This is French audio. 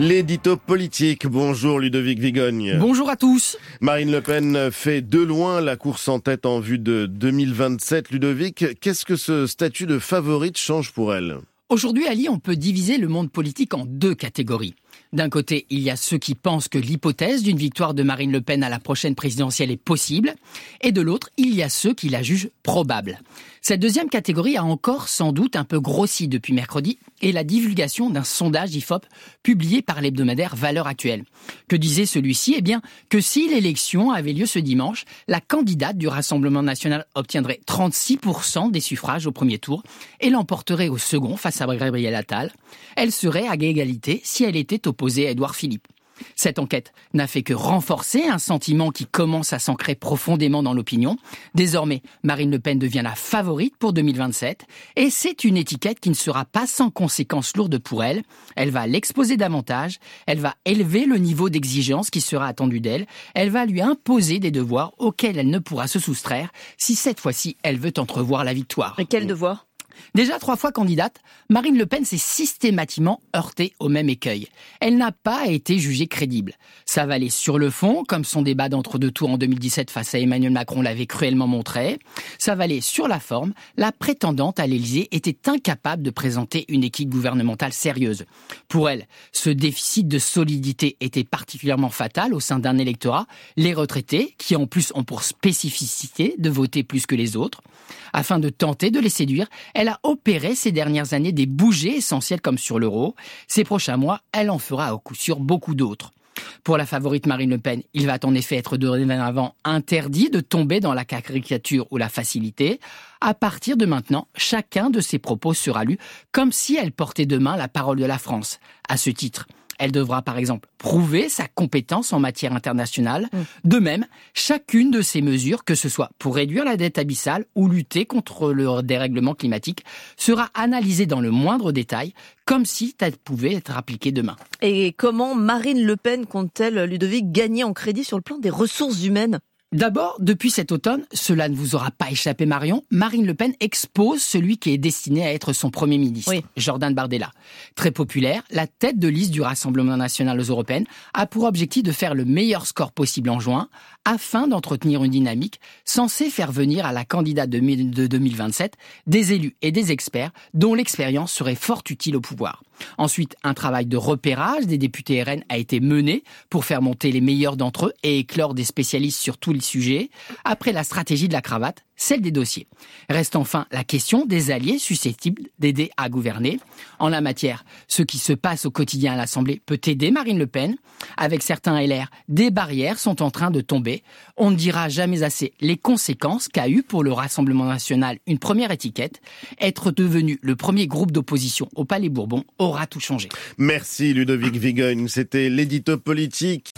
L'édito politique. Bonjour Ludovic Vigogne. Bonjour à tous. Marine Le Pen fait de loin la course en tête en vue de 2027. Ludovic, qu'est-ce que ce statut de favorite change pour elle? Aujourd'hui, Ali, on peut diviser le monde politique en deux catégories. D'un côté, il y a ceux qui pensent que l'hypothèse d'une victoire de Marine Le Pen à la prochaine présidentielle est possible, et de l'autre, il y a ceux qui la jugent probable. Cette deuxième catégorie a encore sans doute un peu grossi depuis mercredi et la divulgation d'un sondage IFOP publié par l'hebdomadaire Valeurs Actuelles. Que disait celui-ci? Eh bien, que si l'élection avait lieu ce dimanche, la candidate du Rassemblement national obtiendrait 36% des suffrages au premier tour et l'emporterait au second face à Gabriel Attal. Elle serait à égalité si elle était opposée à Édouard Philippe. Cette enquête n'a fait que renforcer un sentiment qui commence à s'ancrer profondément dans l'opinion. Désormais, Marine Le Pen devient la favorite pour 2027 et c'est une étiquette qui ne sera pas sans conséquences lourdes pour elle. Elle va l'exposer davantage, elle va élever le niveau d'exigence qui sera attendu d'elle, elle va lui imposer des devoirs auxquels elle ne pourra se soustraire si cette fois-ci elle veut entrevoir la victoire. Et quel devoir? Déjà trois fois candidate, Marine Le Pen s'est systématiquement heurtée au même écueil. Elle n'a pas été jugée crédible. Ça valait sur le fond, comme son débat d'entre-deux tours en 2017 face à Emmanuel Macron l'avait cruellement montré. Ça valait sur la forme. La prétendante à l'Élysée était incapable de présenter une équipe gouvernementale sérieuse. Pour elle, ce déficit de solidité était particulièrement fatal au sein d'un électorat, les retraités, qui en plus ont pour spécificité de voter plus que les autres. Afin de tenter de les séduire, elle a opéré ces dernières années des bougées essentielles comme sur l'euro. Ces prochains mois, elle en fera au coup sûr beaucoup d'autres. Pour la favorite Marine Le Pen, il va en effet être dorénavant interdit de tomber dans la caricature ou la facilité. À partir de maintenant, chacun de ses propos sera lu comme si elle portait demain la parole de la France. À ce titre, elle devra par exemple prouver sa compétence en matière internationale. Mm. De même, chacune de ces mesures, que ce soit pour réduire la dette abyssale ou lutter contre le dérèglement climatique, sera analysée dans le moindre détail, comme si elle pouvait être appliquée demain. Et comment Marine Le Pen compte-t-elle, Ludovic, gagner en crédit sur le plan des ressources humaines? D'abord, depuis cet automne, cela ne vous aura pas échappé Marion, Marine Le Pen expose celui qui est destiné à être son Premier ministre, Jordan Bardella. Très populaire, la tête de liste du Rassemblement national aux européennes a pour objectif de faire le meilleur score possible en juin, afin d'entretenir une dynamique censée faire venir à la candidate de 2027 des élus et des experts dont l'expérience serait fort utile au pouvoir. Ensuite, un travail de repérage des députés RN a été mené pour faire monter les meilleurs d'entre eux et éclore des spécialistes sur tous les sujets. Après la stratégie de la cravate, celle des dossiers. Reste enfin la question des alliés susceptibles d'aider à gouverner. En la matière, ce qui se passe au quotidien à l'Assemblée peut aider Marine Le Pen. Avec certains LR, des barrières sont en train de tomber. On ne dira jamais assez les conséquences qu'a eu pour le Rassemblement national une première étiquette. Être devenu le premier groupe d'opposition au Palais Bourbon aura tout changé. Merci Ludovic Vigogne, c'était l'édito politique.